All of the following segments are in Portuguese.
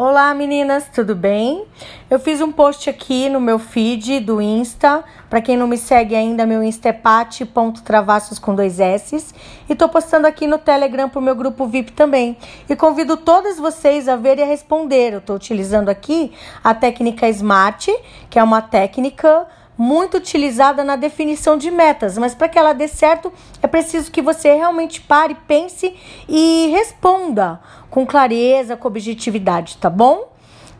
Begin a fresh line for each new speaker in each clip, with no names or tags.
Olá meninas, tudo bem? Eu fiz um post aqui no meu feed do Insta. Para quem não me segue ainda, meu Insta é pati.travassos com dois S. E tô postando aqui no Telegram pro meu grupo VIP também. E convido todas vocês a ver e a responder. Eu tô utilizando aqui a técnica SMART, que é uma técnica muito utilizada na definição de metas, mas para que ela dê certo é preciso que você realmente pare, pense e responda com clareza, com objetividade, tá bom?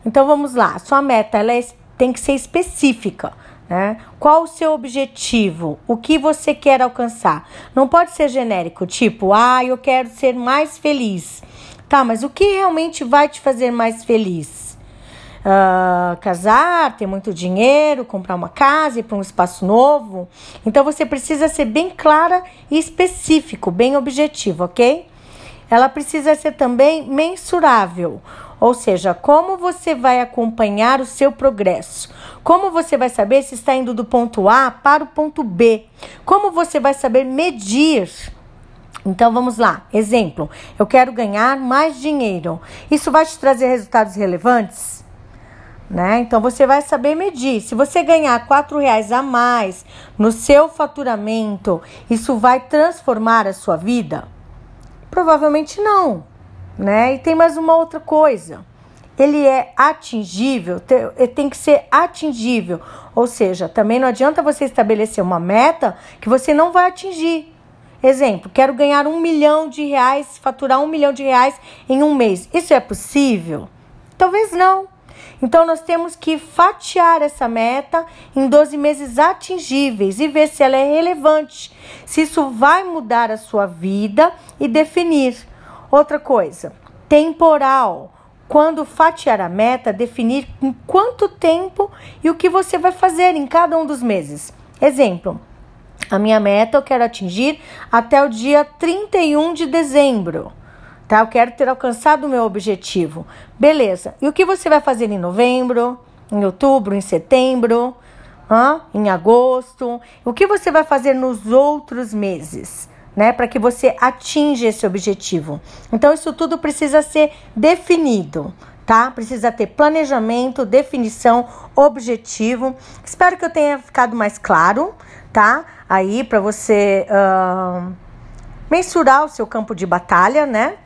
Então vamos lá, sua meta ela é, tem que ser específica. Né? Qual o seu objetivo? O que você quer alcançar? Não pode ser genérico, tipo, ah, eu quero ser mais feliz. Tá, mas o que realmente vai te fazer mais feliz? Uh, casar, ter muito dinheiro, comprar uma casa, ir para um espaço novo. Então você precisa ser bem clara e específico, bem objetivo, ok? Ela precisa ser também mensurável, ou seja, como você vai acompanhar o seu progresso? Como você vai saber se está indo do ponto A para o ponto B? Como você vai saber medir? Então vamos lá. Exemplo: eu quero ganhar mais dinheiro. Isso vai te trazer resultados relevantes? Né? Então você vai saber medir. Se você ganhar quatro reais a mais no seu faturamento, isso vai transformar a sua vida? Provavelmente não, né? E tem mais uma outra coisa. Ele é atingível, tem que ser atingível. Ou seja, também não adianta você estabelecer uma meta que você não vai atingir. Exemplo, quero ganhar um milhão de reais, faturar um milhão de reais em um mês. Isso é possível? Talvez não. Então, nós temos que fatiar essa meta em 12 meses atingíveis e ver se ela é relevante, se isso vai mudar a sua vida e definir. Outra coisa, temporal. Quando fatiar a meta, definir em quanto tempo e o que você vai fazer em cada um dos meses. Exemplo, a minha meta eu quero atingir até o dia 31 de dezembro tá? Eu quero ter alcançado o meu objetivo. Beleza. E o que você vai fazer em novembro, em outubro, em setembro, hã? em agosto? O que você vai fazer nos outros meses? Né, para que você atinja esse objetivo. Então, isso tudo precisa ser definido, tá? Precisa ter planejamento, definição, objetivo. Espero que eu tenha ficado mais claro, tá? Aí, para você uh, mensurar o seu campo de batalha, né?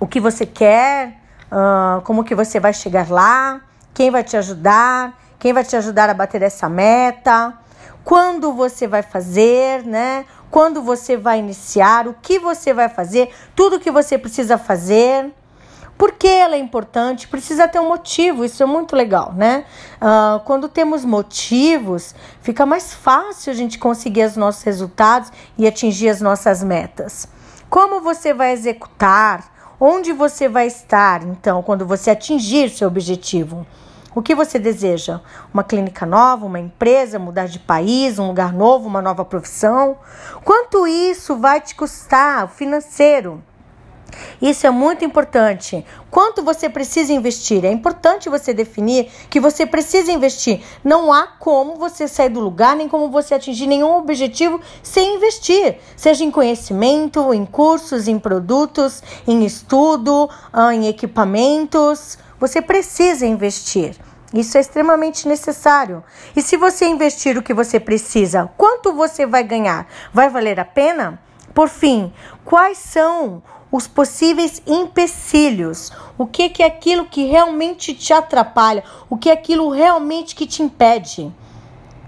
O que você quer, uh, como que você vai chegar lá, quem vai te ajudar, quem vai te ajudar a bater essa meta, quando você vai fazer, né? Quando você vai iniciar, o que você vai fazer, tudo que você precisa fazer. Por que ela é importante? Precisa ter um motivo, isso é muito legal, né? Uh, quando temos motivos, fica mais fácil a gente conseguir os nossos resultados e atingir as nossas metas. Como você vai executar? Onde você vai estar, então, quando você atingir seu objetivo? O que você deseja? Uma clínica nova, uma empresa, mudar de país, um lugar novo, uma nova profissão? Quanto isso vai te custar financeiro? Isso é muito importante. Quanto você precisa investir? É importante você definir que você precisa investir. Não há como você sair do lugar, nem como você atingir nenhum objetivo sem investir. Seja em conhecimento, em cursos, em produtos, em estudo, ah, em equipamentos. Você precisa investir. Isso é extremamente necessário. E se você investir o que você precisa, quanto você vai ganhar? Vai valer a pena? Por fim, quais são os possíveis empecilhos, o que, que é aquilo que realmente te atrapalha, o que é aquilo realmente que te impede,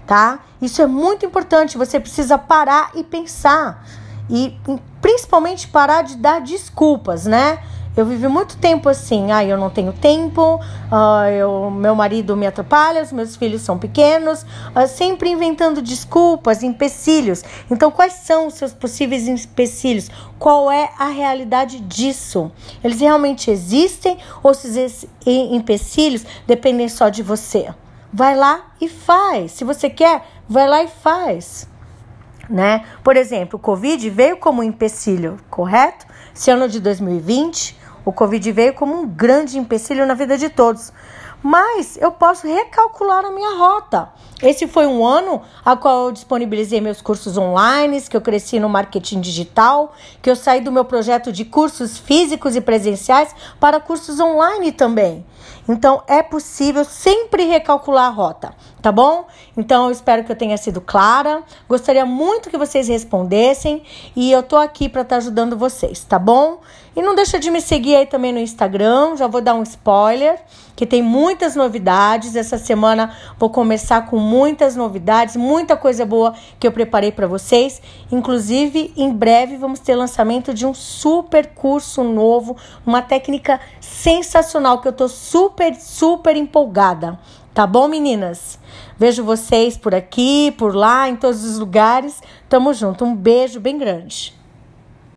tá? Isso é muito importante, você precisa parar e pensar e principalmente parar de dar desculpas, né? Eu vivi muito tempo assim, ah, eu não tenho tempo, ah, eu, meu marido me atrapalha, os meus filhos são pequenos, ah, sempre inventando desculpas, empecilhos. Então, quais são os seus possíveis empecilhos? Qual é a realidade disso? Eles realmente existem ou esses empecilhos dependem só de você? Vai lá e faz. Se você quer, vai lá e faz. Né? Por exemplo, o Covid veio como um empecilho, correto? Esse ano de 2020, o Covid veio como um grande empecilho na vida de todos. mas eu posso recalcular a minha rota. Esse foi um ano a qual eu disponibilizei meus cursos online, que eu cresci no marketing digital, que eu saí do meu projeto de cursos físicos e presenciais para cursos online também. Então é possível sempre recalcular a rota, tá bom? Então eu espero que eu tenha sido clara. Gostaria muito que vocês respondessem e eu tô aqui para estar tá ajudando vocês, tá bom? E não deixa de me seguir aí também no Instagram, já vou dar um spoiler, que tem muitas novidades. Essa semana vou começar com muitas novidades, muita coisa boa que eu preparei para vocês. Inclusive, em breve vamos ter lançamento de um super curso novo, uma técnica sensacional que eu tô super, super empolgada. Tá bom, meninas? Vejo vocês por aqui, por lá, em todos os lugares. Tamo junto. Um beijo bem grande.